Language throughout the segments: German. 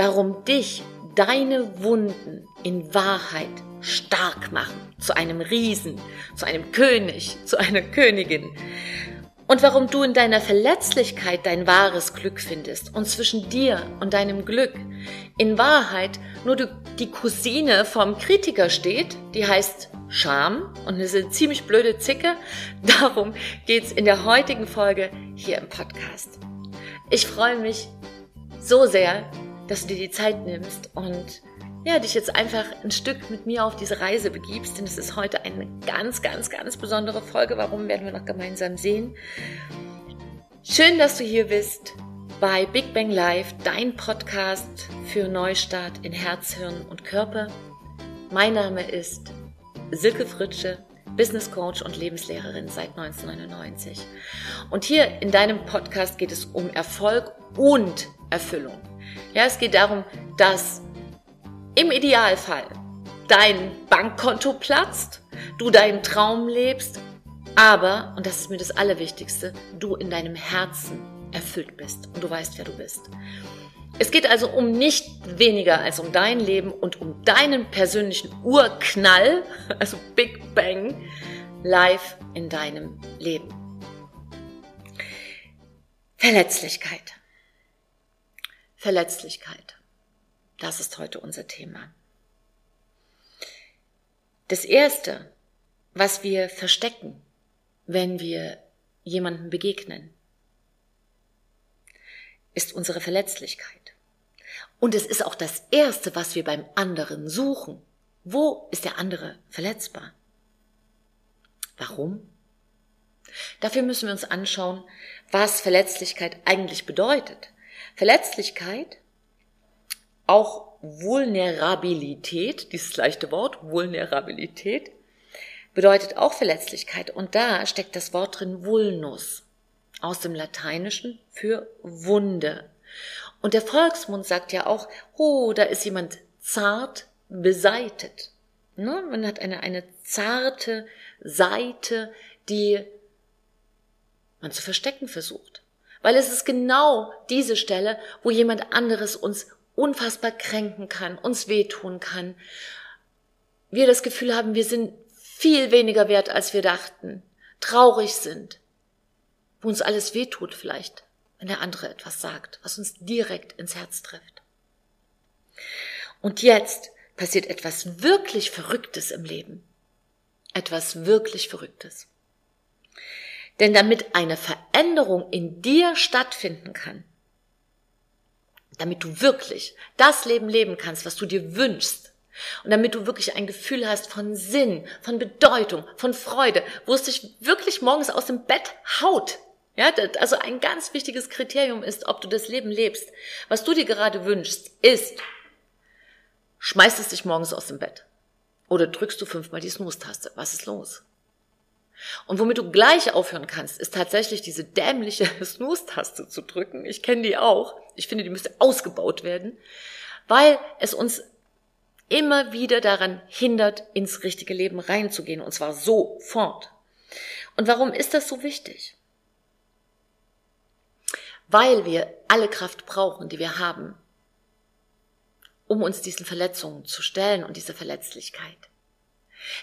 warum dich deine Wunden in Wahrheit stark machen, zu einem Riesen, zu einem König, zu einer Königin. Und warum du in deiner Verletzlichkeit dein wahres Glück findest und zwischen dir und deinem Glück in Wahrheit nur die Cousine vom Kritiker steht, die heißt Scham und eine ziemlich blöde Zicke. Darum geht's in der heutigen Folge hier im Podcast. Ich freue mich so sehr, dass du dir die Zeit nimmst und ja, dich jetzt einfach ein Stück mit mir auf diese Reise begibst, denn es ist heute eine ganz, ganz, ganz besondere Folge. Warum werden wir noch gemeinsam sehen? Schön, dass du hier bist bei Big Bang Live, dein Podcast für Neustart in Herz, Hirn und Körper. Mein Name ist Silke Fritsche, Business Coach und Lebenslehrerin seit 1999. Und hier in deinem Podcast geht es um Erfolg und Erfüllung. Ja, es geht darum, dass im Idealfall dein Bankkonto platzt, du deinen Traum lebst, aber, und das ist mir das Allerwichtigste, du in deinem Herzen erfüllt bist und du weißt, wer du bist. Es geht also um nicht weniger als um dein Leben und um deinen persönlichen Urknall, also Big Bang, live in deinem Leben. Verletzlichkeit. Verletzlichkeit. Das ist heute unser Thema. Das Erste, was wir verstecken, wenn wir jemandem begegnen, ist unsere Verletzlichkeit. Und es ist auch das Erste, was wir beim anderen suchen. Wo ist der andere verletzbar? Warum? Dafür müssen wir uns anschauen, was Verletzlichkeit eigentlich bedeutet. Verletzlichkeit auch Vulnerabilität, dieses leichte Wort, Vulnerabilität, bedeutet auch Verletzlichkeit. Und da steckt das Wort drin Vulnus aus dem Lateinischen für Wunde. Und der Volksmund sagt ja auch, oh, da ist jemand zart beseitet. Ne? Man hat eine, eine zarte Seite, die man zu verstecken versucht. Weil es ist genau diese Stelle, wo jemand anderes uns unfassbar kränken kann, uns wehtun kann. Wir das Gefühl haben, wir sind viel weniger wert, als wir dachten, traurig sind, wo uns alles wehtut vielleicht, wenn der andere etwas sagt, was uns direkt ins Herz trifft. Und jetzt passiert etwas wirklich Verrücktes im Leben. Etwas wirklich Verrücktes. Denn damit eine Veränderung in dir stattfinden kann, damit du wirklich das Leben leben kannst, was du dir wünschst. Und damit du wirklich ein Gefühl hast von Sinn, von Bedeutung, von Freude, wo es dich wirklich morgens aus dem Bett haut. Ja, also ein ganz wichtiges Kriterium ist, ob du das Leben lebst. Was du dir gerade wünschst, ist, schmeißt es dich morgens aus dem Bett. Oder drückst du fünfmal die Snooze-Taste. Was ist los? Und womit du gleich aufhören kannst, ist tatsächlich diese dämliche Snooze-Taste zu drücken. Ich kenne die auch. Ich finde, die müsste ausgebaut werden, weil es uns immer wieder daran hindert, ins richtige Leben reinzugehen, und zwar sofort. Und warum ist das so wichtig? Weil wir alle Kraft brauchen, die wir haben, um uns diesen Verletzungen zu stellen und diese Verletzlichkeit.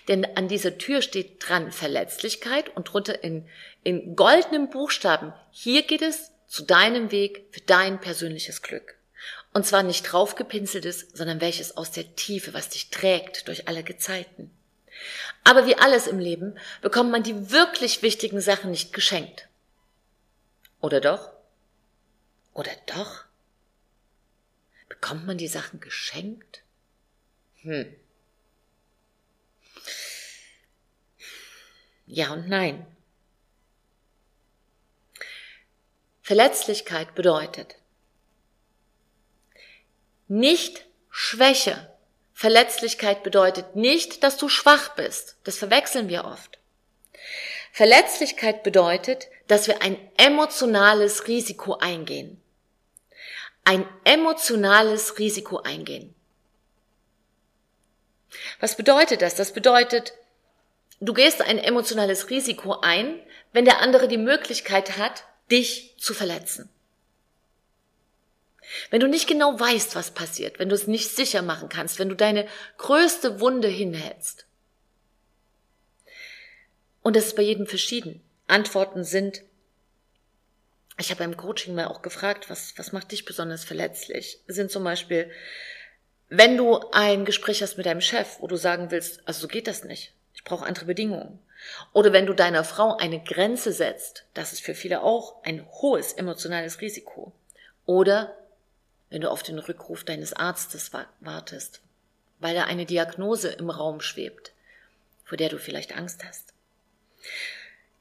Denn an dieser Tür steht dran Verletzlichkeit und drunter in, in goldenen Buchstaben, hier geht es zu deinem Weg für dein persönliches Glück. Und zwar nicht draufgepinseltes, sondern welches aus der Tiefe, was dich trägt durch alle Gezeiten. Aber wie alles im Leben bekommt man die wirklich wichtigen Sachen nicht geschenkt. Oder doch? Oder doch? Bekommt man die Sachen geschenkt? Hm. Ja und nein. Verletzlichkeit bedeutet nicht Schwäche. Verletzlichkeit bedeutet nicht, dass du schwach bist. Das verwechseln wir oft. Verletzlichkeit bedeutet, dass wir ein emotionales Risiko eingehen. Ein emotionales Risiko eingehen. Was bedeutet das? Das bedeutet, Du gehst ein emotionales Risiko ein, wenn der andere die Möglichkeit hat, dich zu verletzen. Wenn du nicht genau weißt, was passiert, wenn du es nicht sicher machen kannst, wenn du deine größte Wunde hinhältst. Und das ist bei jedem verschieden. Antworten sind, ich habe beim Coaching mal auch gefragt, was, was macht dich besonders verletzlich? Sind zum Beispiel, wenn du ein Gespräch hast mit deinem Chef, wo du sagen willst, also so geht das nicht. Brauche andere Bedingungen. Oder wenn du deiner Frau eine Grenze setzt, das ist für viele auch ein hohes emotionales Risiko. Oder wenn du auf den Rückruf deines Arztes wartest, weil da eine Diagnose im Raum schwebt, vor der du vielleicht Angst hast.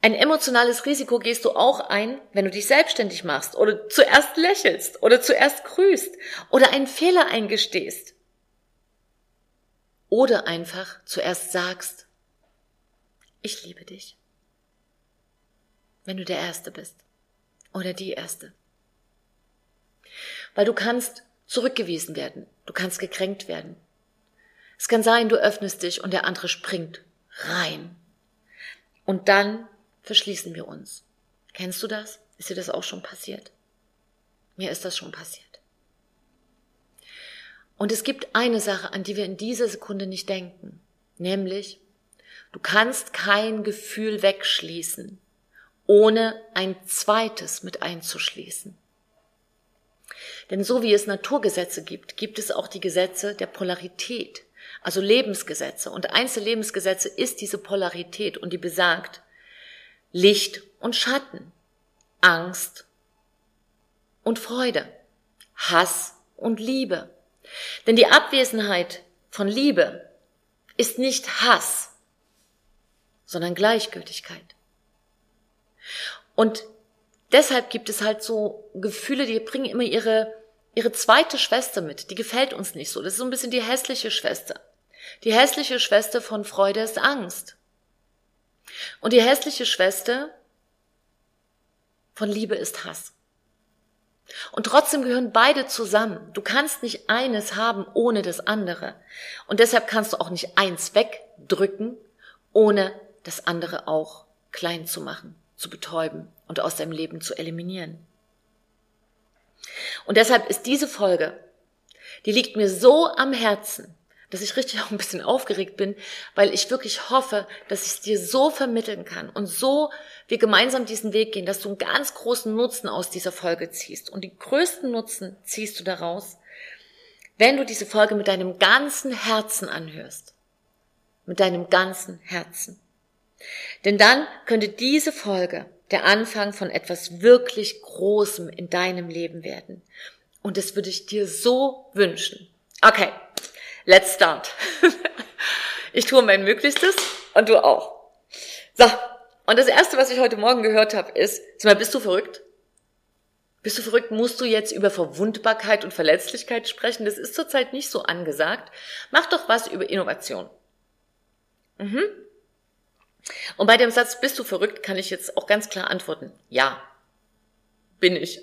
Ein emotionales Risiko gehst du auch ein, wenn du dich selbstständig machst oder zuerst lächelst oder zuerst grüßt oder einen Fehler eingestehst oder einfach zuerst sagst, ich liebe dich, wenn du der Erste bist oder die Erste. Weil du kannst zurückgewiesen werden, du kannst gekränkt werden. Es kann sein, du öffnest dich und der andere springt rein. Und dann verschließen wir uns. Kennst du das? Ist dir das auch schon passiert? Mir ist das schon passiert. Und es gibt eine Sache, an die wir in dieser Sekunde nicht denken, nämlich, du kannst kein Gefühl wegschließen, ohne ein zweites mit einzuschließen. Denn so wie es Naturgesetze gibt, gibt es auch die Gesetze der Polarität, also Lebensgesetze. Und eins der Lebensgesetze ist diese Polarität und die besagt Licht und Schatten, Angst und Freude, Hass und Liebe. Denn die Abwesenheit von Liebe ist nicht Hass, sondern Gleichgültigkeit. Und deshalb gibt es halt so Gefühle, die bringen immer ihre, ihre zweite Schwester mit. Die gefällt uns nicht so. Das ist so ein bisschen die hässliche Schwester. Die hässliche Schwester von Freude ist Angst. Und die hässliche Schwester von Liebe ist Hass. Und trotzdem gehören beide zusammen. Du kannst nicht eines haben ohne das andere. Und deshalb kannst du auch nicht eins wegdrücken, ohne das andere auch klein zu machen, zu betäuben und aus deinem Leben zu eliminieren. Und deshalb ist diese Folge, die liegt mir so am Herzen, dass ich richtig auch ein bisschen aufgeregt bin, weil ich wirklich hoffe, dass ich es dir so vermitteln kann und so wir gemeinsam diesen Weg gehen, dass du einen ganz großen Nutzen aus dieser Folge ziehst. Und die größten Nutzen ziehst du daraus, wenn du diese Folge mit deinem ganzen Herzen anhörst. Mit deinem ganzen Herzen. Denn dann könnte diese Folge der Anfang von etwas wirklich Großem in deinem Leben werden. Und das würde ich dir so wünschen. Okay, let's start. Ich tue mein Möglichstes und du auch. So, und das Erste, was ich heute Morgen gehört habe, ist, sag mal, bist du verrückt? Bist du verrückt? Musst du jetzt über Verwundbarkeit und Verletzlichkeit sprechen? Das ist zurzeit nicht so angesagt. Mach doch was über Innovation. Mhm. Und bei dem Satz, bist du verrückt, kann ich jetzt auch ganz klar antworten, ja, bin ich.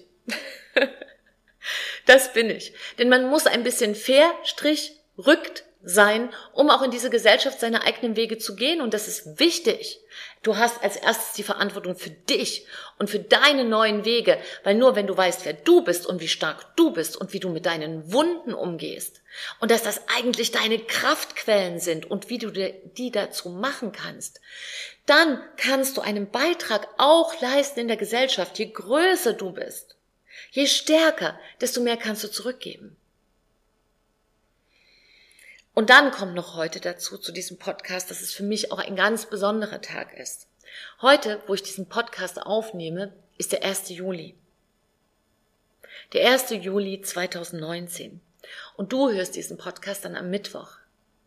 das bin ich. Denn man muss ein bisschen fair, strich, rückt sein, um auch in diese Gesellschaft seine eigenen Wege zu gehen. Und das ist wichtig. Du hast als erstes die Verantwortung für dich und für deine neuen Wege, weil nur wenn du weißt, wer du bist und wie stark du bist und wie du mit deinen Wunden umgehst und dass das eigentlich deine Kraftquellen sind und wie du die dazu machen kannst, dann kannst du einen Beitrag auch leisten in der Gesellschaft. Je größer du bist, je stärker, desto mehr kannst du zurückgeben. Und dann kommt noch heute dazu, zu diesem Podcast, dass es für mich auch ein ganz besonderer Tag ist. Heute, wo ich diesen Podcast aufnehme, ist der 1. Juli. Der 1. Juli 2019. Und du hörst diesen Podcast dann am Mittwoch,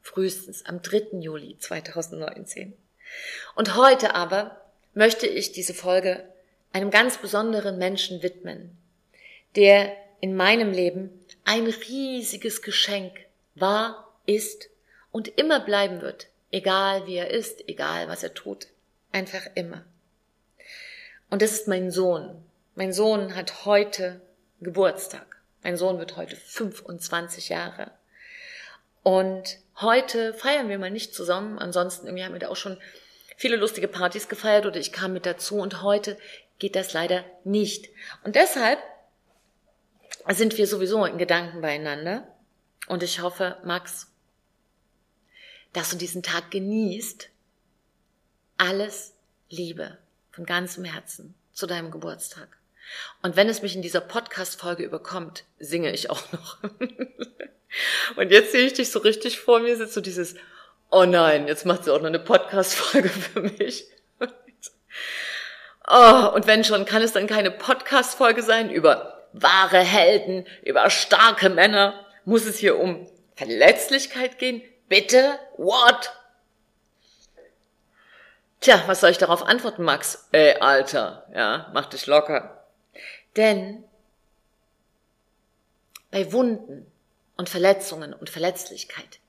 frühestens am 3. Juli 2019. Und heute aber möchte ich diese Folge einem ganz besonderen Menschen widmen, der in meinem Leben ein riesiges Geschenk war ist und immer bleiben wird, egal wie er ist, egal was er tut, einfach immer. Und das ist mein Sohn. Mein Sohn hat heute Geburtstag. Mein Sohn wird heute 25 Jahre. Und heute feiern wir mal nicht zusammen. Ansonsten, wir haben ja auch schon viele lustige Partys gefeiert oder ich kam mit dazu und heute geht das leider nicht. Und deshalb sind wir sowieso in Gedanken beieinander. Und ich hoffe, Max, dass du diesen Tag genießt. Alles Liebe von ganzem Herzen zu deinem Geburtstag. Und wenn es mich in dieser Podcast-Folge überkommt, singe ich auch noch. Und jetzt sehe ich dich so richtig vor mir, sitzt so dieses, oh nein, jetzt macht sie auch noch eine Podcast-Folge für mich. Oh, und wenn schon, kann es dann keine Podcast-Folge sein über wahre Helden, über starke Männer? Muss es hier um Verletzlichkeit gehen? Bitte? What? Tja, was soll ich darauf antworten, Max? Ey, Alter, ja, mach dich locker. Denn bei Wunden und Verletzungen und Verletzlichkeit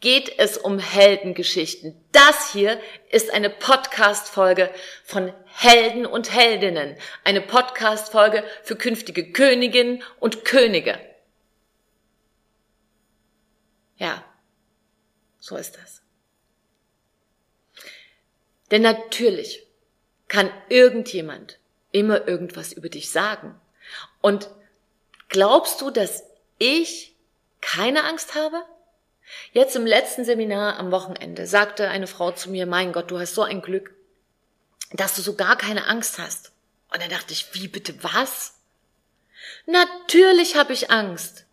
geht es um Heldengeschichten. Das hier ist eine Podcast-Folge von Helden und Heldinnen. Eine Podcast-Folge für künftige Königinnen und Könige. Ja, so ist das. Denn natürlich kann irgendjemand immer irgendwas über dich sagen. Und glaubst du, dass ich keine Angst habe? Jetzt im letzten Seminar am Wochenende sagte eine Frau zu mir, mein Gott, du hast so ein Glück, dass du so gar keine Angst hast. Und dann dachte ich, wie bitte was? Natürlich habe ich Angst.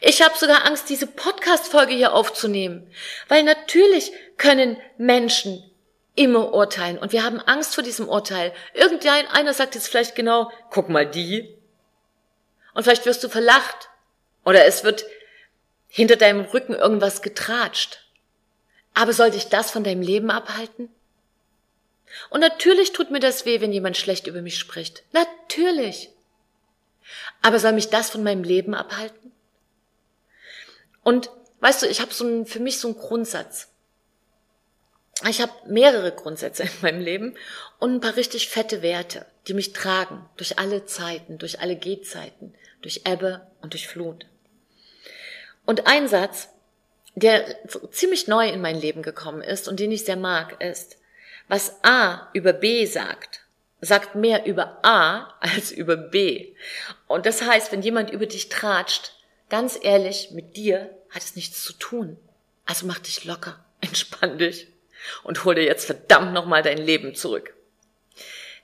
Ich habe sogar Angst, diese Podcast-Folge hier aufzunehmen, weil natürlich können Menschen immer urteilen und wir haben Angst vor diesem Urteil. Irgendeiner sagt jetzt vielleicht genau, guck mal die. Und vielleicht wirst du verlacht oder es wird hinter deinem Rücken irgendwas getratscht. Aber soll dich das von deinem Leben abhalten? Und natürlich tut mir das weh, wenn jemand schlecht über mich spricht. Natürlich. Aber soll mich das von meinem Leben abhalten? Und weißt du, ich habe so ein, für mich so einen Grundsatz. Ich habe mehrere Grundsätze in meinem Leben und ein paar richtig fette Werte, die mich tragen durch alle Zeiten, durch alle Gehzeiten, durch Ebbe und durch Flut. Und ein Satz, der ziemlich neu in mein Leben gekommen ist und den ich sehr mag, ist, was A über B sagt, sagt mehr über A als über B. Und das heißt, wenn jemand über dich tratscht, ganz ehrlich, mit dir hat es nichts zu tun. Also mach dich locker, entspann dich und hol dir jetzt verdammt nochmal dein Leben zurück.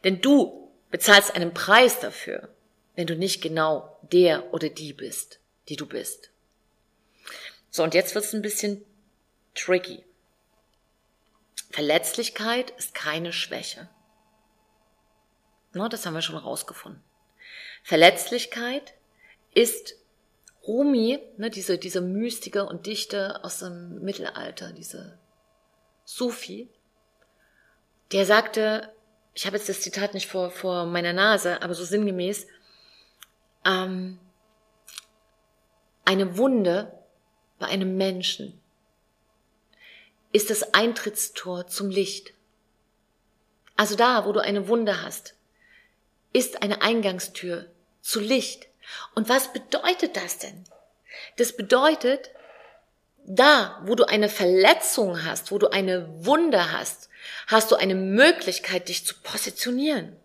Denn du bezahlst einen Preis dafür, wenn du nicht genau der oder die bist, die du bist. So, und jetzt wird es ein bisschen tricky. Verletzlichkeit ist keine Schwäche. No, das haben wir schon rausgefunden. Verletzlichkeit ist Rumi, ne, diese, diese Mystige und Dichte aus dem Mittelalter, diese Sufi, der sagte, ich habe jetzt das Zitat nicht vor, vor meiner Nase, aber so sinngemäß, ähm, eine Wunde bei einem Menschen ist das Eintrittstor zum Licht. Also da, wo du eine Wunde hast, ist eine Eingangstür zu Licht. Und was bedeutet das denn? Das bedeutet, da, wo du eine Verletzung hast, wo du eine Wunde hast, hast du eine Möglichkeit, dich zu positionieren.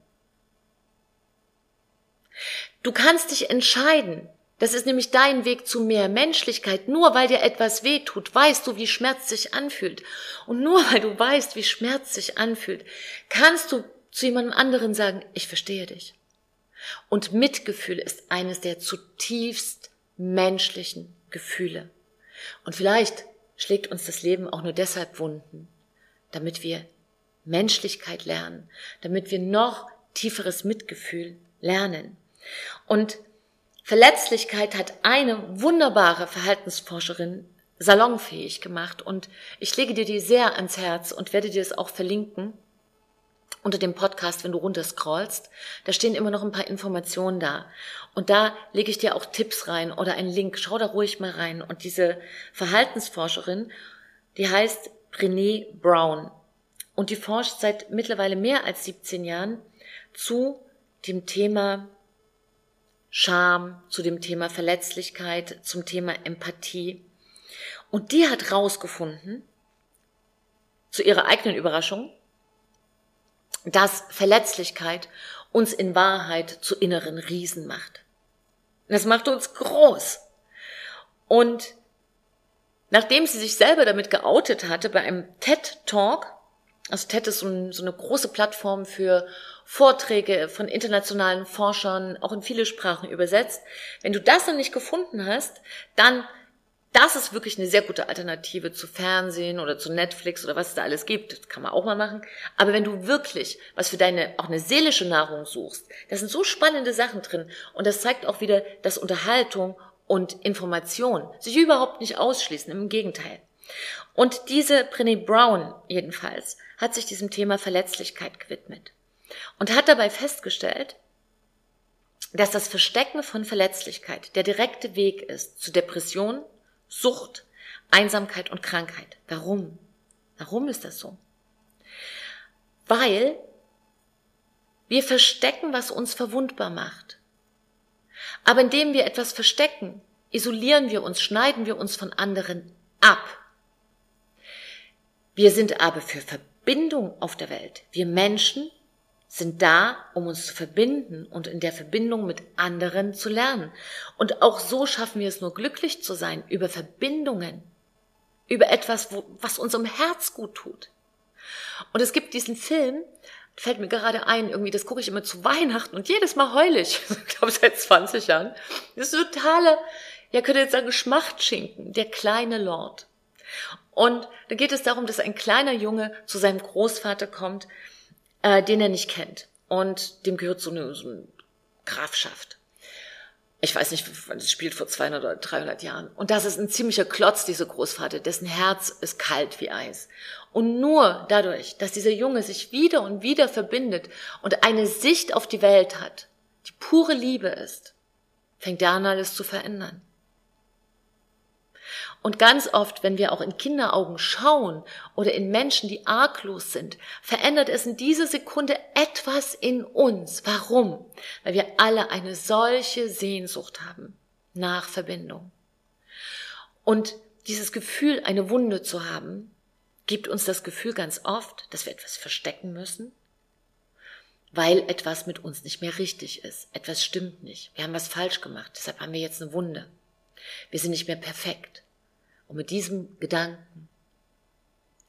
Du kannst dich entscheiden, das ist nämlich dein Weg zu mehr Menschlichkeit. Nur weil dir etwas weh tut, weißt du, wie Schmerz sich anfühlt. Und nur weil du weißt, wie Schmerz sich anfühlt, kannst du zu jemandem anderen sagen, ich verstehe dich. Und Mitgefühl ist eines der zutiefst menschlichen Gefühle. Und vielleicht schlägt uns das Leben auch nur deshalb Wunden, damit wir Menschlichkeit lernen, damit wir noch tieferes Mitgefühl lernen. Und Verletzlichkeit hat eine wunderbare Verhaltensforscherin salonfähig gemacht und ich lege dir die sehr ans Herz und werde dir es auch verlinken unter dem Podcast, wenn du runterscrollst. Da stehen immer noch ein paar Informationen da. Und da lege ich dir auch Tipps rein oder einen Link. Schau da ruhig mal rein. Und diese Verhaltensforscherin, die heißt Brené Brown. Und die forscht seit mittlerweile mehr als 17 Jahren zu dem Thema Scham, zu dem Thema Verletzlichkeit, zum Thema Empathie. Und die hat rausgefunden, zu ihrer eigenen Überraschung, dass Verletzlichkeit uns in Wahrheit zu inneren Riesen macht. Das macht uns groß. Und nachdem sie sich selber damit geoutet hatte bei einem TED Talk, also TED ist so, ein, so eine große Plattform für Vorträge von internationalen Forschern, auch in viele Sprachen übersetzt. Wenn du das dann nicht gefunden hast, dann das ist wirklich eine sehr gute Alternative zu Fernsehen oder zu Netflix oder was es da alles gibt. Das kann man auch mal machen. Aber wenn du wirklich was für deine, auch eine seelische Nahrung suchst, da sind so spannende Sachen drin. Und das zeigt auch wieder, dass Unterhaltung und Information sich überhaupt nicht ausschließen. Im Gegenteil. Und diese Brené Brown jedenfalls hat sich diesem Thema Verletzlichkeit gewidmet und hat dabei festgestellt, dass das Verstecken von Verletzlichkeit der direkte Weg ist zu Depression, Sucht, Einsamkeit und Krankheit. Warum? Warum ist das so? Weil wir verstecken, was uns verwundbar macht. Aber indem wir etwas verstecken, isolieren wir uns, schneiden wir uns von anderen ab. Wir sind aber für Verbindung auf der Welt. Wir Menschen sind da, um uns zu verbinden und in der Verbindung mit anderen zu lernen. Und auch so schaffen wir es nur glücklich zu sein über Verbindungen, über etwas, wo, was unserem Herz gut tut. Und es gibt diesen Film, fällt mir gerade ein, irgendwie, das gucke ich immer zu Weihnachten und jedes Mal heule ich, ich glaube seit 20 Jahren. Das ist totale, ja, könnte jetzt sagen, Schmachtschinken, der kleine Lord. Und da geht es darum, dass ein kleiner Junge zu seinem Großvater kommt, äh, den er nicht kennt. Und dem gehört so eine, so eine Grafschaft. Ich weiß nicht, wann es spielt, vor 200 oder 300 Jahren. Und das ist ein ziemlicher Klotz, dieser Großvater, dessen Herz ist kalt wie Eis. Und nur dadurch, dass dieser Junge sich wieder und wieder verbindet und eine Sicht auf die Welt hat, die pure Liebe ist, fängt er an, alles zu verändern. Und ganz oft, wenn wir auch in Kinderaugen schauen oder in Menschen, die arglos sind, verändert es in dieser Sekunde etwas in uns. Warum? Weil wir alle eine solche Sehnsucht haben nach Verbindung. Und dieses Gefühl, eine Wunde zu haben, gibt uns das Gefühl ganz oft, dass wir etwas verstecken müssen, weil etwas mit uns nicht mehr richtig ist. Etwas stimmt nicht. Wir haben was falsch gemacht. Deshalb haben wir jetzt eine Wunde. Wir sind nicht mehr perfekt. Und mit diesem Gedanken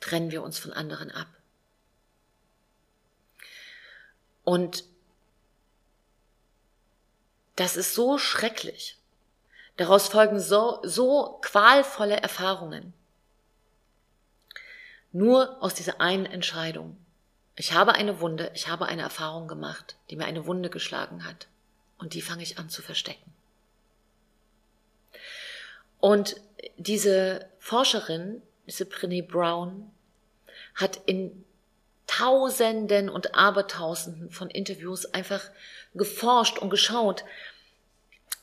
trennen wir uns von anderen ab. Und das ist so schrecklich. Daraus folgen so, so qualvolle Erfahrungen. Nur aus dieser einen Entscheidung. Ich habe eine Wunde, ich habe eine Erfahrung gemacht, die mir eine Wunde geschlagen hat. Und die fange ich an zu verstecken. Und diese Forscherin, diese Brené Brown, hat in Tausenden und Abertausenden von Interviews einfach geforscht und geschaut,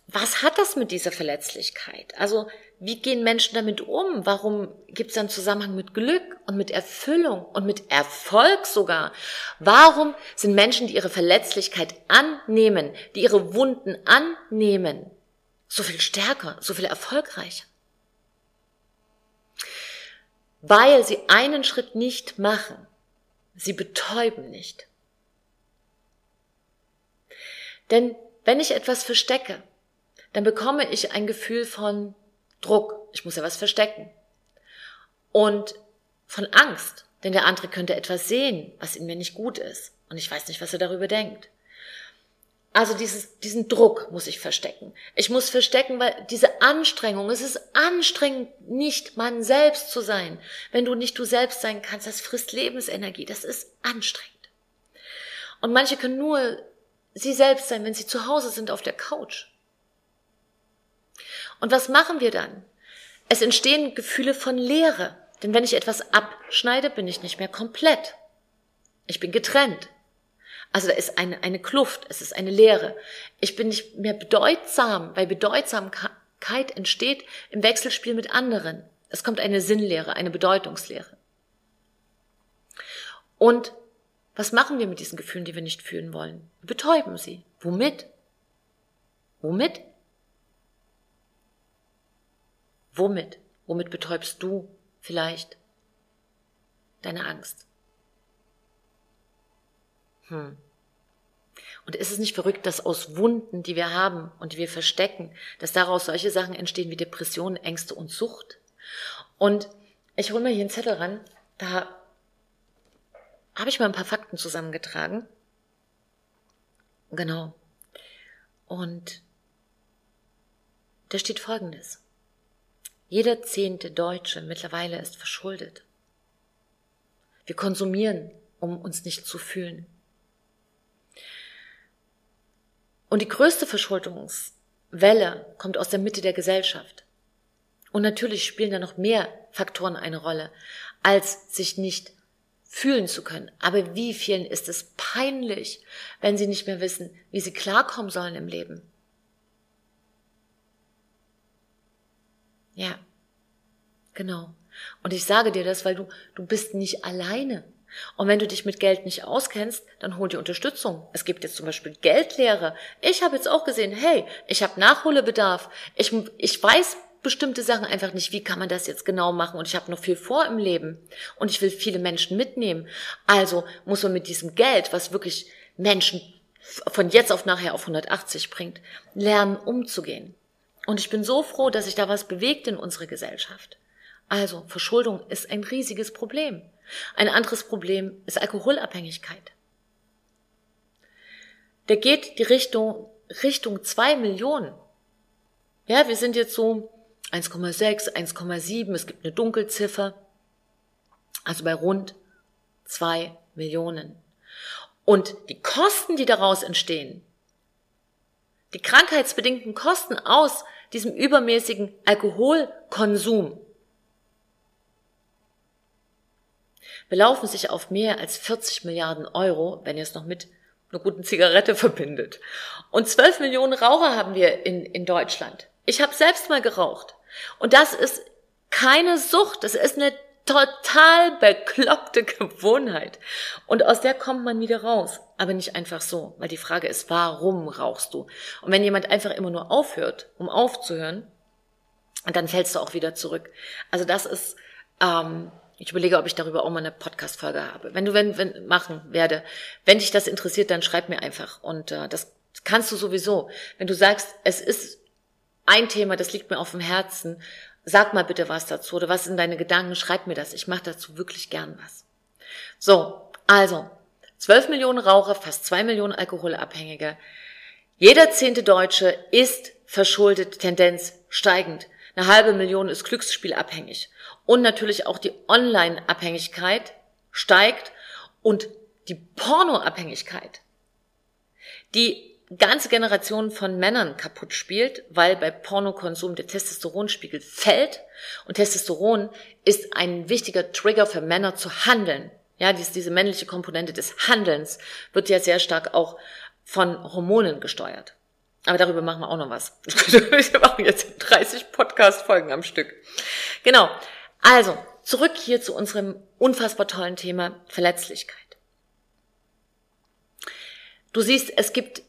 was hat das mit dieser Verletzlichkeit? Also wie gehen Menschen damit um? Warum gibt es einen Zusammenhang mit Glück und mit Erfüllung und mit Erfolg sogar? Warum sind Menschen, die ihre Verletzlichkeit annehmen, die ihre Wunden annehmen, so viel stärker, so viel erfolgreicher? weil sie einen Schritt nicht machen. Sie betäuben nicht. Denn wenn ich etwas verstecke, dann bekomme ich ein Gefühl von Druck. Ich muss ja was verstecken. Und von Angst, denn der andere könnte etwas sehen, was in mir nicht gut ist. Und ich weiß nicht, was er darüber denkt. Also dieses, diesen Druck muss ich verstecken. Ich muss verstecken, weil diese Anstrengung, es ist anstrengend, nicht man selbst zu sein. Wenn du nicht du selbst sein kannst, das frisst Lebensenergie. Das ist anstrengend. Und manche können nur sie selbst sein, wenn sie zu Hause sind auf der Couch. Und was machen wir dann? Es entstehen Gefühle von Leere. Denn wenn ich etwas abschneide, bin ich nicht mehr komplett. Ich bin getrennt. Also da ist eine, eine Kluft, es ist eine Leere. Ich bin nicht mehr bedeutsam, weil Bedeutsamkeit entsteht im Wechselspiel mit anderen. Es kommt eine Sinnlehre, eine Bedeutungslehre. Und was machen wir mit diesen Gefühlen, die wir nicht fühlen wollen? Wir betäuben sie. Womit? Womit? Womit? Womit betäubst du vielleicht deine Angst? Hm. Und ist es nicht verrückt, dass aus Wunden, die wir haben und die wir verstecken, dass daraus solche Sachen entstehen wie Depressionen, Ängste und Sucht? Und ich hole mir hier einen Zettel ran, da habe ich mal ein paar Fakten zusammengetragen. Genau. Und da steht Folgendes. Jeder zehnte Deutsche mittlerweile ist verschuldet. Wir konsumieren, um uns nicht zu fühlen. Und die größte Verschuldungswelle kommt aus der Mitte der Gesellschaft. Und natürlich spielen da noch mehr Faktoren eine Rolle, als sich nicht fühlen zu können. Aber wie vielen ist es peinlich, wenn sie nicht mehr wissen, wie sie klarkommen sollen im Leben? Ja, genau. Und ich sage dir das, weil du, du bist nicht alleine. Und wenn du dich mit Geld nicht auskennst, dann hol dir Unterstützung. Es gibt jetzt zum Beispiel Geldlehre. Ich habe jetzt auch gesehen, hey, ich habe Nachholbedarf. Ich, ich weiß bestimmte Sachen einfach nicht, wie kann man das jetzt genau machen und ich habe noch viel vor im Leben und ich will viele Menschen mitnehmen. Also muss man mit diesem Geld, was wirklich Menschen von jetzt auf nachher auf 180 bringt, lernen umzugehen. Und ich bin so froh, dass sich da was bewegt in unserer Gesellschaft. Also Verschuldung ist ein riesiges Problem. Ein anderes Problem ist Alkoholabhängigkeit. Der geht die Richtung Richtung zwei Millionen. Ja, wir sind jetzt so 1,6, 1,7, es gibt eine Dunkelziffer, also bei rund zwei Millionen. Und die Kosten, die daraus entstehen, die krankheitsbedingten Kosten aus diesem übermäßigen Alkoholkonsum, belaufen sich auf mehr als 40 Milliarden Euro, wenn ihr es noch mit einer guten Zigarette verbindet. Und 12 Millionen Raucher haben wir in, in Deutschland. Ich habe selbst mal geraucht. Und das ist keine Sucht, das ist eine total bekloppte Gewohnheit. Und aus der kommt man wieder raus. Aber nicht einfach so, weil die Frage ist, warum rauchst du? Und wenn jemand einfach immer nur aufhört, um aufzuhören, dann fällst du auch wieder zurück. Also das ist, ähm, ich überlege, ob ich darüber auch mal eine Podcast-Folge habe. Wenn du wenn, wenn machen werde, wenn dich das interessiert, dann schreib mir einfach. Und äh, das kannst du sowieso. Wenn du sagst, es ist ein Thema, das liegt mir auf dem Herzen. Sag mal bitte was dazu oder was sind deine Gedanken? Schreib mir das. Ich mache dazu wirklich gern was. So, also 12 Millionen Raucher, fast 2 Millionen Alkoholabhängige. Jeder zehnte Deutsche ist verschuldet, Tendenz steigend. Eine halbe Million ist Glücksspielabhängig. Und natürlich auch die Online-Abhängigkeit steigt und die Pornoabhängigkeit, die ganze Generationen von Männern kaputt spielt, weil bei Pornokonsum der Testosteronspiegel fällt und Testosteron ist ein wichtiger Trigger für Männer zu handeln. Ja, diese, männliche Komponente des Handelns wird ja sehr stark auch von Hormonen gesteuert. Aber darüber machen wir auch noch was. Wir machen jetzt 30 Podcast-Folgen am Stück. Genau. Also, zurück hier zu unserem unfassbar tollen Thema Verletzlichkeit. Du siehst, es gibt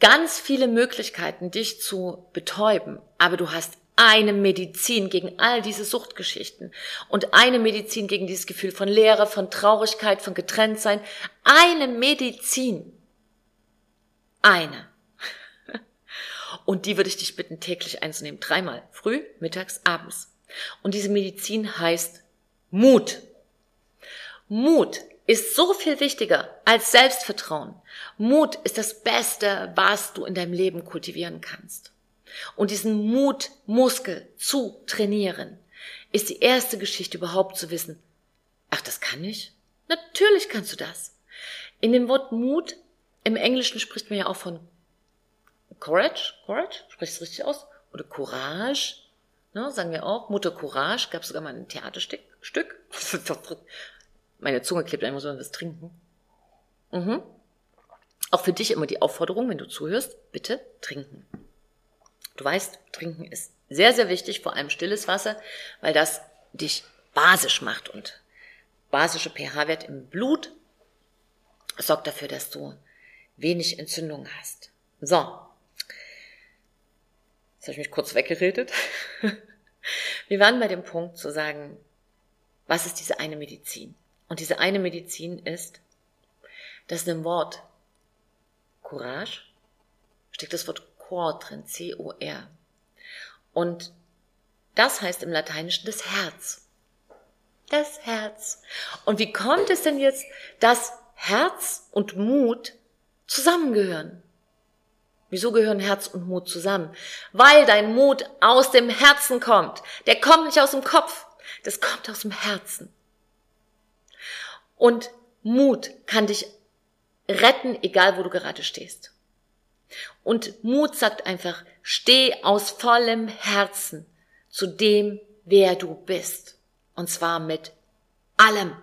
ganz viele Möglichkeiten, dich zu betäuben, aber du hast eine Medizin gegen all diese Suchtgeschichten und eine Medizin gegen dieses Gefühl von Leere, von Traurigkeit, von Getrenntsein. Eine Medizin. Eine. Und die würde ich dich bitten, täglich einzunehmen. Dreimal. Früh, mittags, abends. Und diese Medizin heißt Mut. Mut ist so viel wichtiger als Selbstvertrauen. Mut ist das Beste, was du in deinem Leben kultivieren kannst. Und diesen Mutmuskel zu trainieren, ist die erste Geschichte überhaupt zu wissen, ach, das kann ich? Natürlich kannst du das. In dem Wort Mut, im Englischen spricht man ja auch von Courage, Courage, spricht es richtig aus? Oder Courage, ne, sagen wir auch. Mutter Courage, gab sogar mal ein Theaterstück. Stück. Meine Zunge klebt einmal so an das Trinken. Mhm. Auch für dich immer die Aufforderung, wenn du zuhörst, bitte trinken. Du weißt, trinken ist sehr, sehr wichtig, vor allem stilles Wasser, weil das dich basisch macht und basische pH-Wert im Blut sorgt dafür, dass du wenig Entzündung hast. So. Jetzt habe ich mich kurz weggeredet. Wir waren bei dem Punkt zu sagen, was ist diese eine Medizin? Und diese eine Medizin ist, dass ein Wort Courage, steckt das Wort Cor drin, C-O-R. Und das heißt im Lateinischen das Herz. Das Herz. Und wie kommt es denn jetzt, dass Herz und Mut zusammengehören? Wieso gehören Herz und Mut zusammen? Weil dein Mut aus dem Herzen kommt. Der kommt nicht aus dem Kopf. Das kommt aus dem Herzen. Und Mut kann dich retten, egal wo du gerade stehst. Und Mut sagt einfach, steh aus vollem Herzen zu dem, wer du bist. Und zwar mit allem.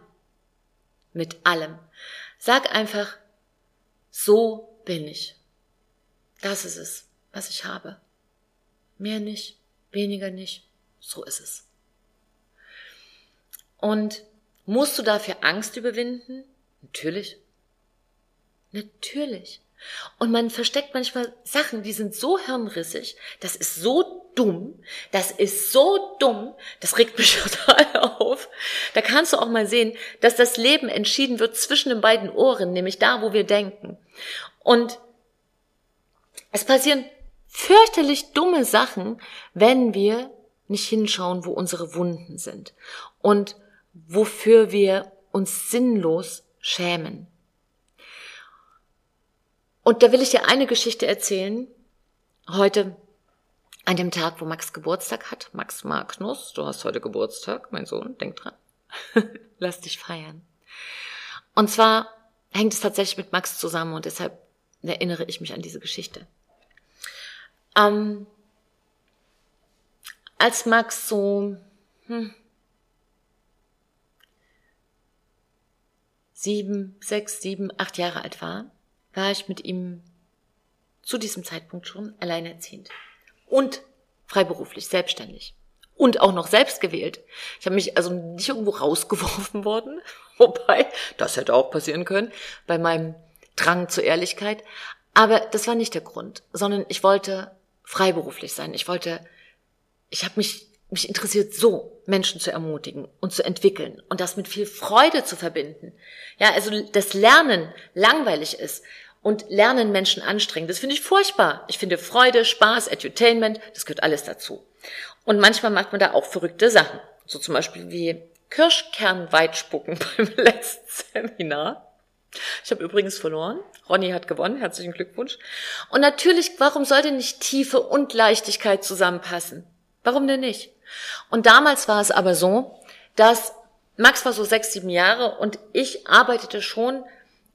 Mit allem. Sag einfach, so bin ich. Das ist es, was ich habe. Mehr nicht, weniger nicht. So ist es. Und musst du dafür Angst überwinden? Natürlich. Natürlich. Und man versteckt manchmal Sachen, die sind so hirnrissig, das ist so dumm, das ist so dumm, das regt mich total auf. Da kannst du auch mal sehen, dass das Leben entschieden wird zwischen den beiden Ohren, nämlich da, wo wir denken. Und es passieren fürchterlich dumme Sachen, wenn wir nicht hinschauen, wo unsere Wunden sind und wofür wir uns sinnlos schämen. Und da will ich dir eine Geschichte erzählen. Heute an dem Tag, wo Max Geburtstag hat. Max Magnus, du hast heute Geburtstag, mein Sohn, denk dran. Lass dich feiern. Und zwar hängt es tatsächlich mit Max zusammen und deshalb erinnere ich mich an diese Geschichte. Ähm, als Max so hm, sieben, sechs, sieben, acht Jahre alt war, war ich mit ihm zu diesem Zeitpunkt schon alleinerziehend und freiberuflich, selbstständig und auch noch selbst gewählt. Ich habe mich also nicht irgendwo rausgeworfen worden, wobei das hätte auch passieren können bei meinem Drang zur Ehrlichkeit. Aber das war nicht der Grund, sondern ich wollte freiberuflich sein. Ich wollte, ich habe mich mich interessiert so, Menschen zu ermutigen und zu entwickeln und das mit viel Freude zu verbinden. Ja, also das Lernen langweilig ist und Lernen Menschen anstrengen. Das finde ich furchtbar. Ich finde Freude, Spaß, Edutainment, das gehört alles dazu. Und manchmal macht man da auch verrückte Sachen. So zum Beispiel wie Kirschkernweitspucken beim letzten Seminar. Ich habe übrigens verloren. Ronny hat gewonnen. Herzlichen Glückwunsch. Und natürlich, warum sollte nicht Tiefe und Leichtigkeit zusammenpassen? Warum denn nicht? Und damals war es aber so, dass Max war so sechs, sieben Jahre und ich arbeitete schon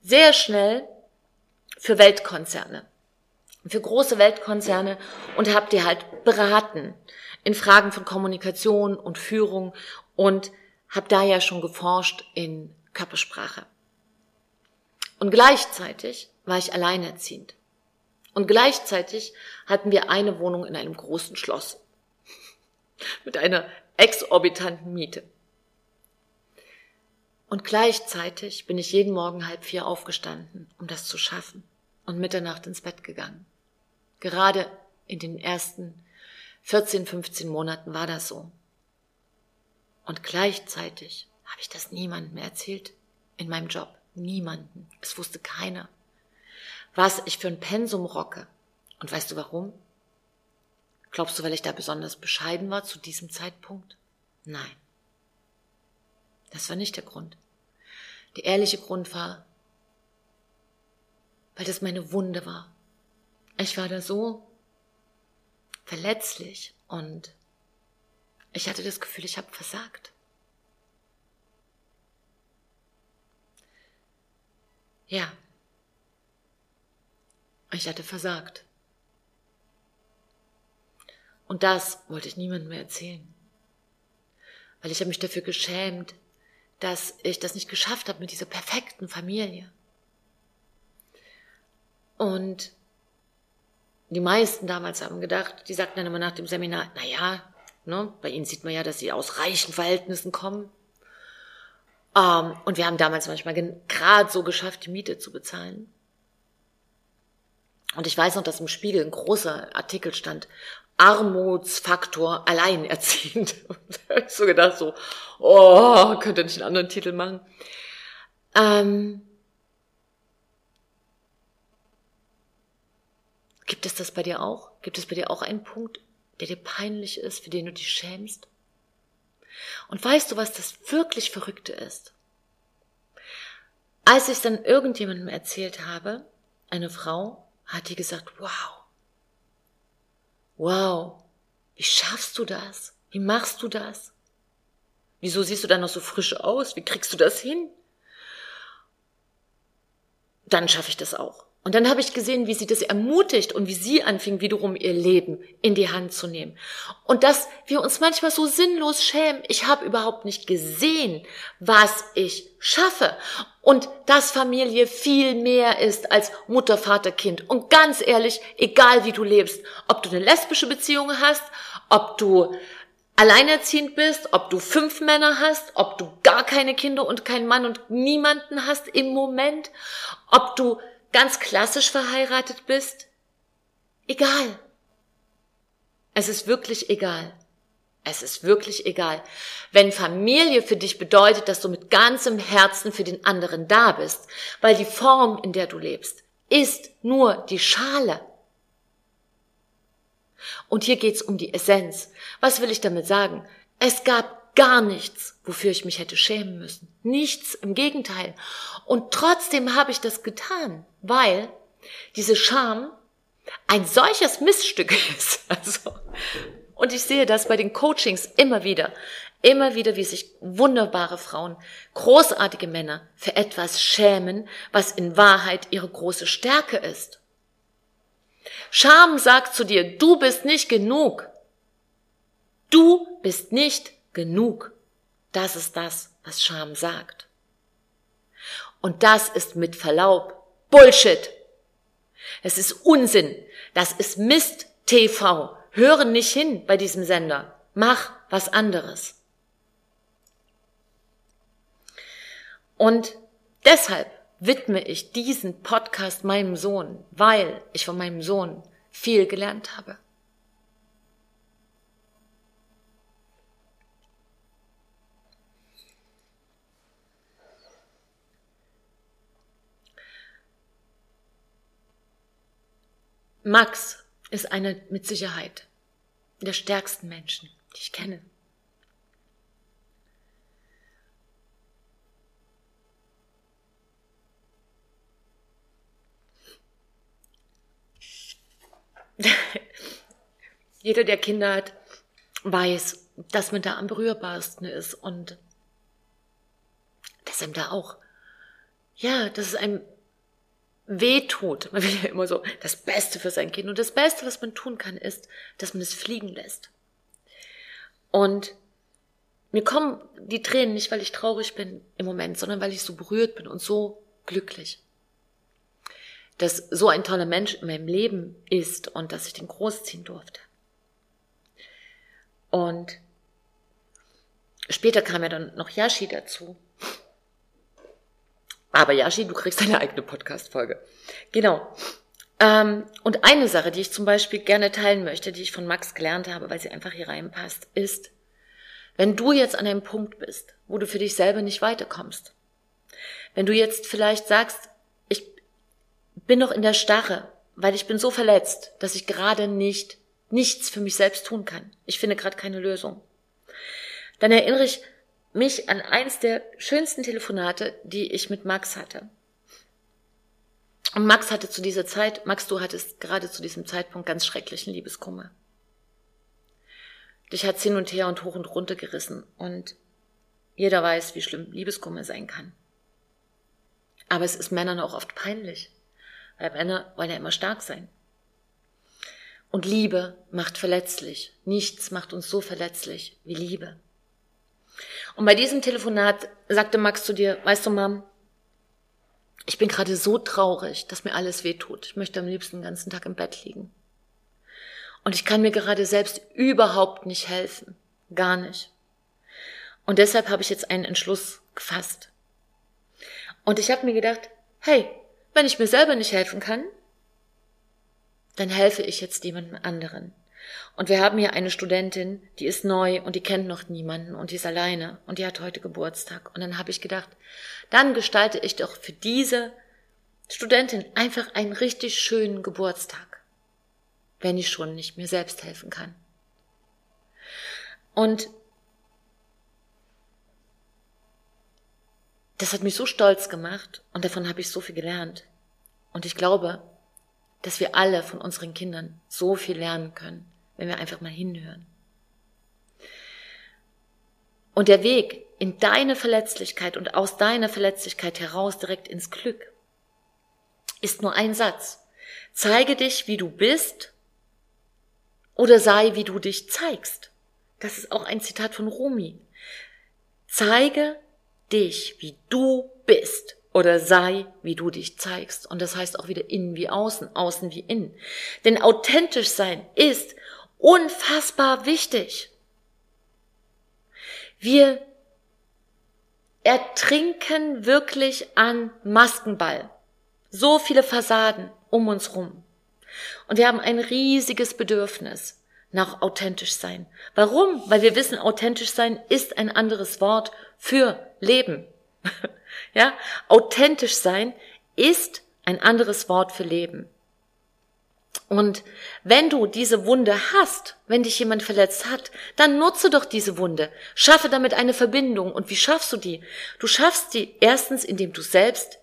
sehr schnell für Weltkonzerne, für große Weltkonzerne und habe die halt beraten in Fragen von Kommunikation und Führung und habe da ja schon geforscht in Körpersprache. Und gleichzeitig war ich alleinerziehend. Und gleichzeitig hatten wir eine Wohnung in einem großen Schloss mit einer exorbitanten Miete. Und gleichzeitig bin ich jeden Morgen halb vier aufgestanden, um das zu schaffen und Mitternacht ins Bett gegangen. Gerade in den ersten 14, 15 Monaten war das so. Und gleichzeitig habe ich das niemandem erzählt in meinem Job. Niemanden. Es wusste keiner. Was ich für ein Pensum rocke. Und weißt du warum? Glaubst du, weil ich da besonders bescheiden war zu diesem Zeitpunkt? Nein. Das war nicht der Grund. Der ehrliche Grund war, weil das meine Wunde war. Ich war da so verletzlich und ich hatte das Gefühl, ich habe versagt. Ja, ich hatte versagt. Und das wollte ich niemandem mehr erzählen. Weil ich habe mich dafür geschämt, dass ich das nicht geschafft habe mit dieser perfekten Familie. Und die meisten damals haben gedacht, die sagten dann immer nach dem Seminar, na ja, ne, bei ihnen sieht man ja, dass sie aus reichen Verhältnissen kommen. Ähm, und wir haben damals manchmal gerade so geschafft, die Miete zu bezahlen. Und ich weiß noch, dass im Spiegel ein großer Artikel stand, Armutsfaktor alleinerziehend. Und da habe ich so gedacht, so, oh, könnte nicht einen anderen Titel machen. Ähm, Gibt es das bei dir auch? Gibt es bei dir auch einen Punkt, der dir peinlich ist, für den du dich schämst? Und weißt du, was das wirklich Verrückte ist? Als ich es dann irgendjemandem erzählt habe, eine Frau, hat die gesagt, wow, wow, wie schaffst du das? Wie machst du das? Wieso siehst du dann noch so frisch aus? Wie kriegst du das hin? Dann schaffe ich das auch. Und dann habe ich gesehen, wie sie das ermutigt und wie sie anfing, wiederum ihr Leben in die Hand zu nehmen. Und dass wir uns manchmal so sinnlos schämen. Ich habe überhaupt nicht gesehen, was ich schaffe. Und dass Familie viel mehr ist als Mutter, Vater, Kind. Und ganz ehrlich, egal wie du lebst, ob du eine lesbische Beziehung hast, ob du alleinerziehend bist, ob du fünf Männer hast, ob du gar keine Kinder und keinen Mann und niemanden hast im Moment, ob du ganz klassisch verheiratet bist, egal. Es ist wirklich egal. Es ist wirklich egal. Wenn Familie für dich bedeutet, dass du mit ganzem Herzen für den anderen da bist, weil die Form, in der du lebst, ist nur die Schale. Und hier geht's um die Essenz. Was will ich damit sagen? Es gab gar nichts, wofür ich mich hätte schämen müssen. Nichts, im Gegenteil. Und trotzdem habe ich das getan, weil diese Scham ein solches Missstück ist. Also, und ich sehe das bei den Coachings immer wieder. Immer wieder, wie sich wunderbare Frauen, großartige Männer für etwas schämen, was in Wahrheit ihre große Stärke ist. Scham sagt zu dir, du bist nicht genug. Du bist nicht genug. Das ist das, was Scham sagt. Und das ist mit Verlaub Bullshit. Es ist Unsinn. Das ist Mist TV. Hören nicht hin bei diesem Sender. Mach was anderes. Und deshalb widme ich diesen Podcast meinem Sohn, weil ich von meinem Sohn viel gelernt habe. Max ist einer mit Sicherheit der stärksten Menschen, die ich kenne. Jeder, der Kinder hat, weiß, dass man da am berührbarsten ist und dass einem da auch, ja, dass es einem wehtut. Man will ja immer so das Beste für sein Kind. Und das Beste, was man tun kann, ist, dass man es fliegen lässt. Und mir kommen die Tränen nicht, weil ich traurig bin im Moment, sondern weil ich so berührt bin und so glücklich. Dass so ein toller Mensch in meinem Leben ist und dass ich den großziehen durfte. Und später kam ja dann noch Yashi dazu. Aber Yashi, du kriegst deine eigene Podcast-Folge. Genau. Ähm, und eine Sache, die ich zum Beispiel gerne teilen möchte, die ich von Max gelernt habe, weil sie einfach hier reinpasst, ist, wenn du jetzt an einem Punkt bist, wo du für dich selber nicht weiterkommst, wenn du jetzt vielleicht sagst, ich bin noch in der Starre, weil ich bin so verletzt, dass ich gerade nicht nichts für mich selbst tun kann. Ich finde gerade keine Lösung. Dann erinnere ich mich an eins der schönsten Telefonate, die ich mit Max hatte. Und Max hatte zu dieser Zeit, Max, du hattest gerade zu diesem Zeitpunkt ganz schrecklichen Liebeskummer. Dich hat's hin und her und hoch und runter gerissen und jeder weiß, wie schlimm Liebeskummer sein kann. Aber es ist Männern auch oft peinlich, weil Männer wollen ja immer stark sein. Und Liebe macht verletzlich. Nichts macht uns so verletzlich wie Liebe. Und bei diesem Telefonat sagte Max zu dir, weißt du, Mom, ich bin gerade so traurig, dass mir alles weh tut. Ich möchte am liebsten den ganzen Tag im Bett liegen. Und ich kann mir gerade selbst überhaupt nicht helfen. Gar nicht. Und deshalb habe ich jetzt einen Entschluss gefasst. Und ich habe mir gedacht, hey, wenn ich mir selber nicht helfen kann, dann helfe ich jetzt jemandem anderen. Und wir haben hier eine Studentin, die ist neu und die kennt noch niemanden und die ist alleine und die hat heute Geburtstag. Und dann habe ich gedacht, dann gestalte ich doch für diese Studentin einfach einen richtig schönen Geburtstag. wenn ich schon nicht mir selbst helfen kann. Und das hat mich so stolz gemacht und davon habe ich so viel gelernt. Und ich glaube, dass wir alle von unseren Kindern so viel lernen können, wenn wir einfach mal hinhören. Und der Weg in deine Verletzlichkeit und aus deiner Verletzlichkeit heraus direkt ins Glück ist nur ein Satz. Zeige dich, wie du bist oder sei, wie du dich zeigst. Das ist auch ein Zitat von Rumi. Zeige dich, wie du bist oder sei, wie du dich zeigst. Und das heißt auch wieder innen wie außen, außen wie innen. Denn authentisch sein ist unfassbar wichtig. Wir ertrinken wirklich an Maskenball. So viele Fassaden um uns rum. Und wir haben ein riesiges Bedürfnis nach authentisch sein. Warum? Weil wir wissen, authentisch sein ist ein anderes Wort für Leben. ja, authentisch sein ist ein anderes Wort für Leben. Und wenn du diese Wunde hast, wenn dich jemand verletzt hat, dann nutze doch diese Wunde. Schaffe damit eine Verbindung. Und wie schaffst du die? Du schaffst die erstens, indem du selbst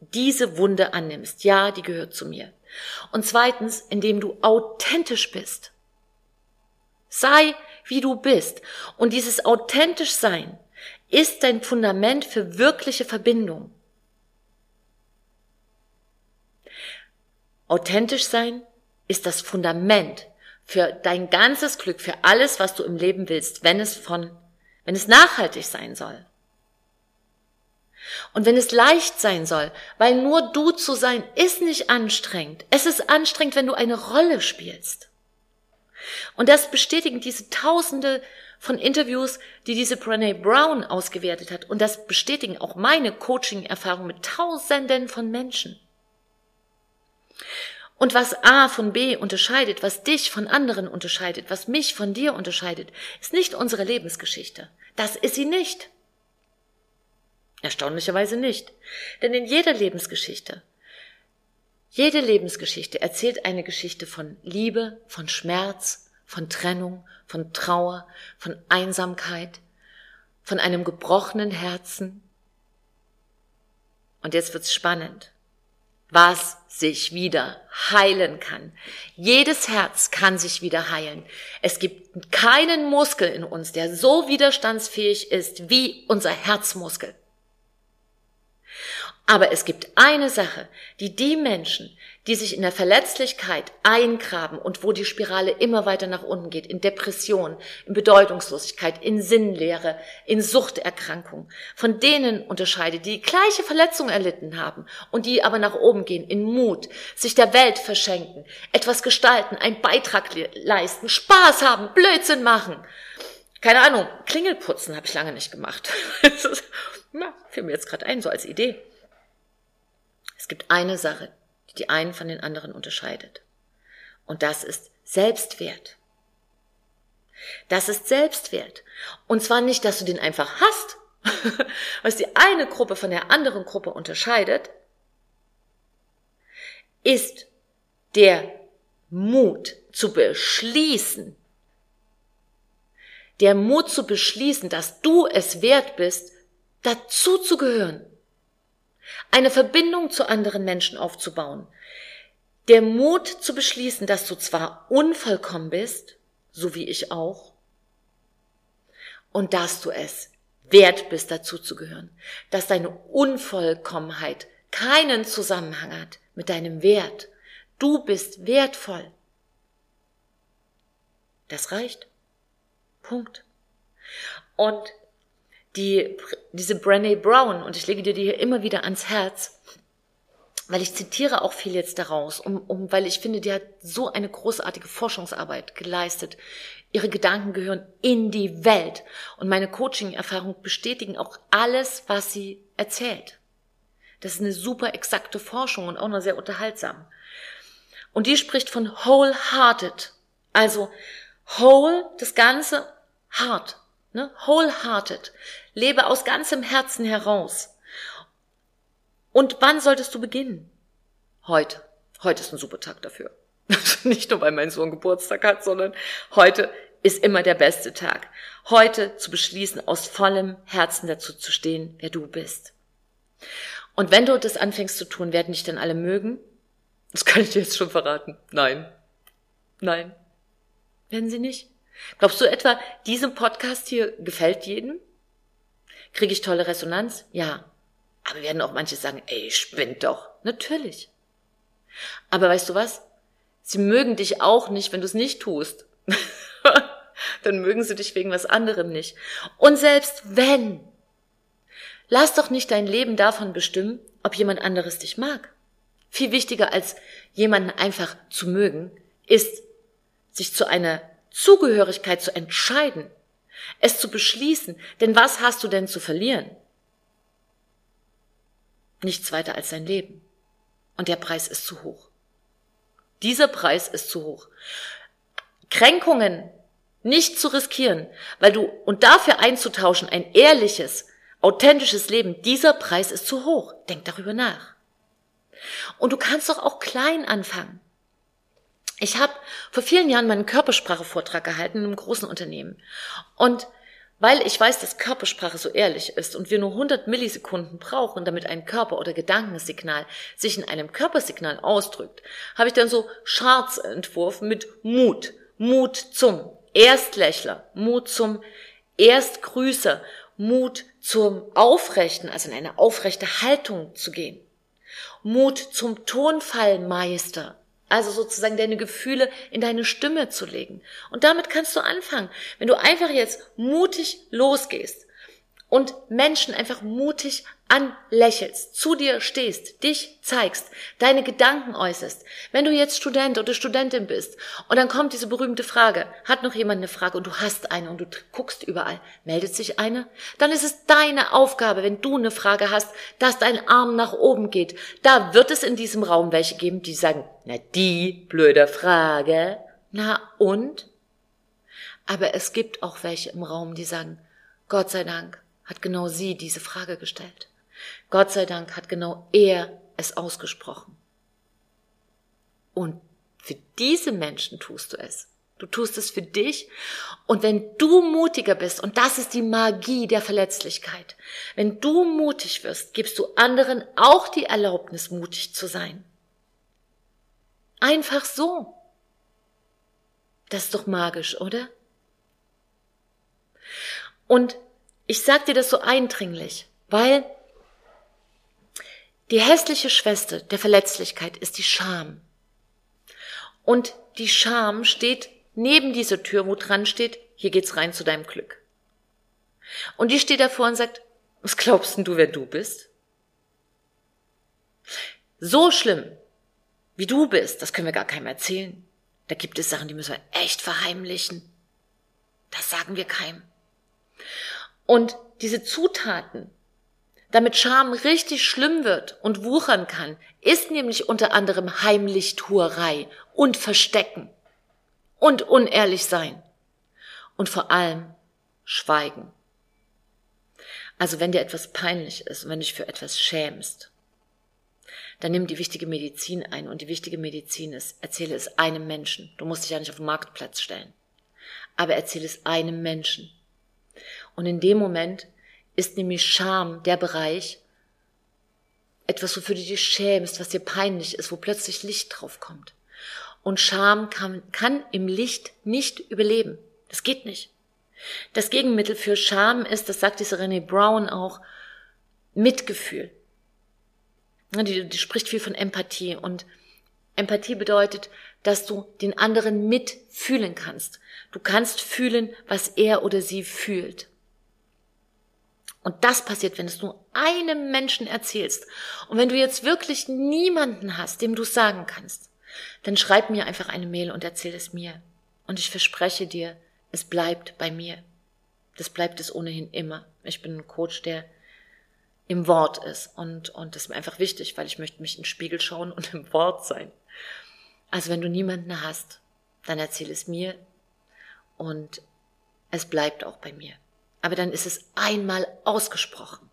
diese Wunde annimmst. Ja, die gehört zu mir. Und zweitens, indem du authentisch bist. Sei, wie du bist. Und dieses authentisch sein ist dein Fundament für wirkliche Verbindung. Authentisch sein ist das Fundament für dein ganzes Glück, für alles, was du im Leben willst, wenn es von, wenn es nachhaltig sein soll. Und wenn es leicht sein soll, weil nur du zu sein ist nicht anstrengend. Es ist anstrengend, wenn du eine Rolle spielst. Und das bestätigen diese Tausende von Interviews, die diese Brené Brown ausgewertet hat. Und das bestätigen auch meine Coaching-Erfahrungen mit Tausenden von Menschen. Und was A von B unterscheidet, was dich von anderen unterscheidet, was mich von dir unterscheidet, ist nicht unsere Lebensgeschichte. Das ist sie nicht. Erstaunlicherweise nicht. Denn in jeder Lebensgeschichte, jede Lebensgeschichte erzählt eine Geschichte von Liebe, von Schmerz, von Trennung, von Trauer, von Einsamkeit, von einem gebrochenen Herzen. Und jetzt wird's spannend was sich wieder heilen kann. Jedes Herz kann sich wieder heilen. Es gibt keinen Muskel in uns, der so widerstandsfähig ist wie unser Herzmuskel. Aber es gibt eine Sache, die die Menschen, die sich in der Verletzlichkeit eingraben und wo die Spirale immer weiter nach unten geht, in Depression, in Bedeutungslosigkeit, in Sinnlehre, in Suchterkrankung, von denen unterscheidet, die gleiche Verletzung erlitten haben und die aber nach oben gehen, in Mut, sich der Welt verschenken, etwas gestalten, einen Beitrag leisten, Spaß haben, Blödsinn machen. Keine Ahnung, Klingelputzen habe ich lange nicht gemacht. Na, fiel mir jetzt gerade ein, so als Idee. Es gibt eine Sache, die einen von den anderen unterscheidet. Und das ist Selbstwert. Das ist Selbstwert. Und zwar nicht, dass du den einfach hast, was die eine Gruppe von der anderen Gruppe unterscheidet, ist der Mut zu beschließen, der Mut zu beschließen, dass du es wert bist, dazu zu gehören, eine Verbindung zu anderen Menschen aufzubauen, der Mut zu beschließen, dass du zwar unvollkommen bist, so wie ich auch, und dass du es wert bist, dazu zu gehören, dass deine Unvollkommenheit keinen Zusammenhang hat mit deinem Wert. Du bist wertvoll. Das reicht. Punkt. Und die, diese Brené Brown, und ich lege dir die hier immer wieder ans Herz, weil ich zitiere auch viel jetzt daraus, um, um, weil ich finde, die hat so eine großartige Forschungsarbeit geleistet. Ihre Gedanken gehören in die Welt. Und meine Coaching-Erfahrungen bestätigen auch alles, was sie erzählt. Das ist eine super exakte Forschung und auch noch sehr unterhaltsam. Und die spricht von wholehearted. Also whole, das Ganze, hart. Ne? Wholehearted. Lebe aus ganzem Herzen heraus. Und wann solltest du beginnen? Heute. Heute ist ein super Tag dafür. Nicht nur, weil mein Sohn Geburtstag hat, sondern heute ist immer der beste Tag. Heute zu beschließen, aus vollem Herzen dazu zu stehen, wer du bist. Und wenn du das anfängst zu tun, werden dich dann alle mögen? Das kann ich dir jetzt schon verraten. Nein. Nein. Werden sie nicht? Glaubst du etwa, diesem Podcast hier gefällt jedem? Kriege ich tolle Resonanz? Ja. Aber werden auch manche sagen, ey, spinnt doch. Natürlich. Aber weißt du was? Sie mögen dich auch nicht, wenn du es nicht tust. Dann mögen sie dich wegen was anderem nicht. Und selbst wenn, lass doch nicht dein Leben davon bestimmen, ob jemand anderes dich mag. Viel wichtiger als jemanden einfach zu mögen, ist, sich zu einer Zugehörigkeit zu entscheiden, es zu beschließen. Denn was hast du denn zu verlieren? Nichts weiter als dein Leben. Und der Preis ist zu hoch. Dieser Preis ist zu hoch. Kränkungen nicht zu riskieren, weil du und dafür einzutauschen ein ehrliches, authentisches Leben, dieser Preis ist zu hoch. Denk darüber nach. Und du kannst doch auch klein anfangen. Ich habe vor vielen Jahren meinen Körpersprache-Vortrag gehalten in einem großen Unternehmen. Und weil ich weiß, dass Körpersprache so ehrlich ist und wir nur 100 Millisekunden brauchen, damit ein Körper- oder Gedankensignal sich in einem Körpersignal ausdrückt, habe ich dann so Charts entworfen mit Mut. Mut zum Erstlächler, Mut zum Erstgrüßer, Mut zum Aufrechten, also in eine aufrechte Haltung zu gehen. Mut zum Tonfallmeister, also sozusagen deine Gefühle in deine Stimme zu legen. Und damit kannst du anfangen. Wenn du einfach jetzt mutig losgehst und Menschen einfach mutig anlächelst, zu dir stehst, dich zeigst, deine Gedanken äußerst. Wenn du jetzt Student oder Studentin bist und dann kommt diese berühmte Frage, hat noch jemand eine Frage und du hast eine und du guckst überall, meldet sich eine? Dann ist es deine Aufgabe, wenn du eine Frage hast, dass dein Arm nach oben geht. Da wird es in diesem Raum welche geben, die sagen, na die blöde Frage. Na und? Aber es gibt auch welche im Raum, die sagen, Gott sei Dank hat genau sie diese Frage gestellt. Gott sei Dank hat genau er es ausgesprochen. Und für diese Menschen tust du es. Du tust es für dich. Und wenn du mutiger bist, und das ist die Magie der Verletzlichkeit, wenn du mutig wirst, gibst du anderen auch die Erlaubnis, mutig zu sein. Einfach so. Das ist doch magisch, oder? Und ich sag dir das so eindringlich, weil die hässliche Schwester der Verletzlichkeit ist die Scham. Und die Scham steht neben dieser Tür, wo dran steht, hier geht's rein zu deinem Glück. Und die steht davor und sagt, was glaubst denn du, wer du bist? So schlimm, wie du bist, das können wir gar keinem erzählen. Da gibt es Sachen, die müssen wir echt verheimlichen. Das sagen wir keinem. Und diese Zutaten, damit Scham richtig schlimm wird und wuchern kann, ist nämlich unter anderem Heimlichtuerei und Verstecken und unehrlich sein und vor allem Schweigen. Also wenn dir etwas peinlich ist und wenn du dich für etwas schämst, dann nimm die wichtige Medizin ein und die wichtige Medizin ist, erzähle es einem Menschen. Du musst dich ja nicht auf den Marktplatz stellen, aber erzähle es einem Menschen. Und in dem Moment ist nämlich Scham der Bereich, etwas, wofür du dich schämst, was dir peinlich ist, wo plötzlich Licht drauf kommt. Und Scham kann, kann im Licht nicht überleben. Das geht nicht. Das Gegenmittel für Scham ist, das sagt diese René Brown auch, Mitgefühl. Die, die spricht viel von Empathie und Empathie bedeutet, dass du den anderen mitfühlen kannst. Du kannst fühlen, was er oder sie fühlt. Und das passiert, wenn es nur einem Menschen erzählst. Und wenn du jetzt wirklich niemanden hast, dem du es sagen kannst, dann schreib mir einfach eine Mail und erzähl es mir. Und ich verspreche dir, es bleibt bei mir. Das bleibt es ohnehin immer. Ich bin ein Coach, der im Wort ist. Und, und das ist mir einfach wichtig, weil ich möchte mich in den Spiegel schauen und im Wort sein. Also wenn du niemanden hast, dann erzähl es mir und es bleibt auch bei mir. Aber dann ist es einmal ausgesprochen.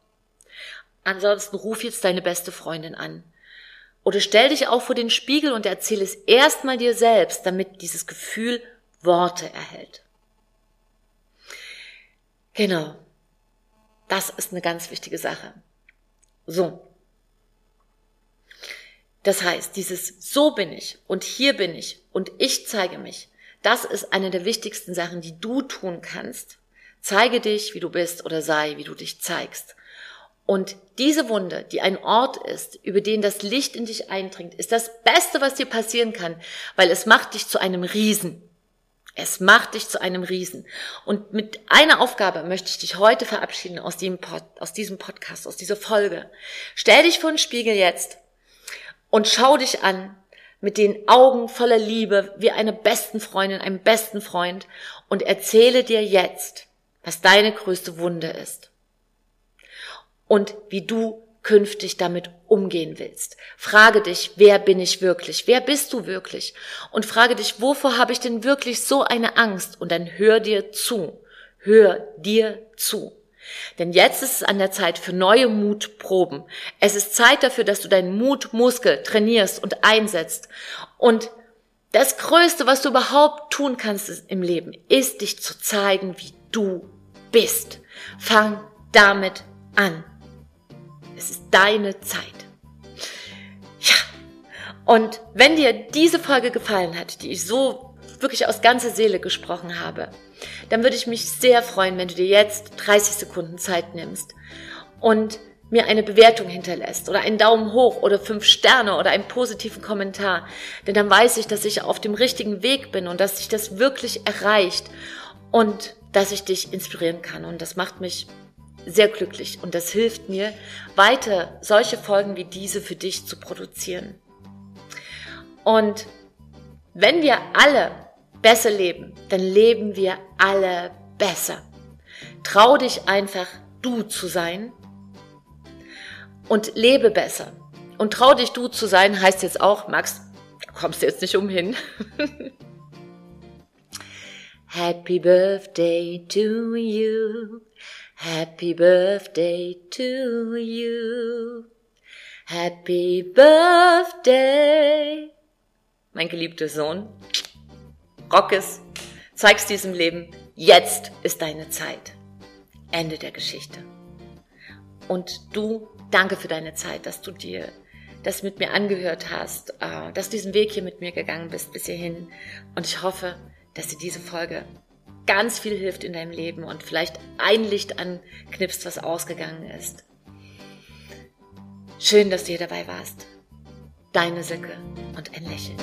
Ansonsten ruf jetzt deine beste Freundin an Oder stell dich auch vor den Spiegel und erzähl es erstmal dir selbst, damit dieses Gefühl Worte erhält. Genau. Das ist eine ganz wichtige Sache. So. Das heißt, dieses so bin ich und hier bin ich und ich zeige mich, das ist eine der wichtigsten Sachen, die du tun kannst. Zeige dich, wie du bist oder sei, wie du dich zeigst. Und diese Wunde, die ein Ort ist, über den das Licht in dich eindringt, ist das Beste, was dir passieren kann, weil es macht dich zu einem Riesen. Es macht dich zu einem Riesen. Und mit einer Aufgabe möchte ich dich heute verabschieden aus diesem, Pod, aus diesem Podcast, aus dieser Folge. Stell dich vor den Spiegel jetzt und schau dich an mit den Augen voller Liebe wie eine besten Freundin, einem besten Freund und erzähle dir jetzt, was deine größte Wunde ist und wie du künftig damit umgehen willst. Frage dich, wer bin ich wirklich? Wer bist du wirklich? Und frage dich, wovor habe ich denn wirklich so eine Angst? Und dann hör dir zu. Hör dir zu. Denn jetzt ist es an der Zeit für neue Mutproben. Es ist Zeit dafür, dass du deinen Mutmuskel trainierst und einsetzt. Und das Größte, was du überhaupt tun kannst im Leben, ist dich zu zeigen, wie du bist. Fang damit an. Es ist deine Zeit. Ja. Und wenn dir diese Folge gefallen hat, die ich so wirklich aus ganzer Seele gesprochen habe, dann würde ich mich sehr freuen, wenn du dir jetzt 30 Sekunden Zeit nimmst und mir eine Bewertung hinterlässt oder einen Daumen hoch oder fünf Sterne oder einen positiven Kommentar. Denn dann weiß ich, dass ich auf dem richtigen Weg bin und dass sich das wirklich erreicht und dass ich dich inspirieren kann. Und das macht mich sehr glücklich und das hilft mir, weiter solche Folgen wie diese für dich zu produzieren. Und wenn wir alle besser leben, dann leben wir alle besser. Trau dich einfach, du zu sein und lebe besser. Und trau dich, du zu sein, heißt jetzt auch, Max, du kommst jetzt nicht umhin. Happy Birthday to you. Happy Birthday to you. Happy Birthday. Mein geliebter Sohn. Rock es, zeig's diesem Leben, jetzt ist deine Zeit. Ende der Geschichte. Und du, danke für deine Zeit, dass du dir das mit mir angehört hast, äh, dass du diesen Weg hier mit mir gegangen bist bis hierhin. Und ich hoffe, dass dir diese Folge ganz viel hilft in deinem Leben und vielleicht ein Licht anknipst, was ausgegangen ist. Schön, dass du hier dabei warst. Deine Silke und ein Lächeln.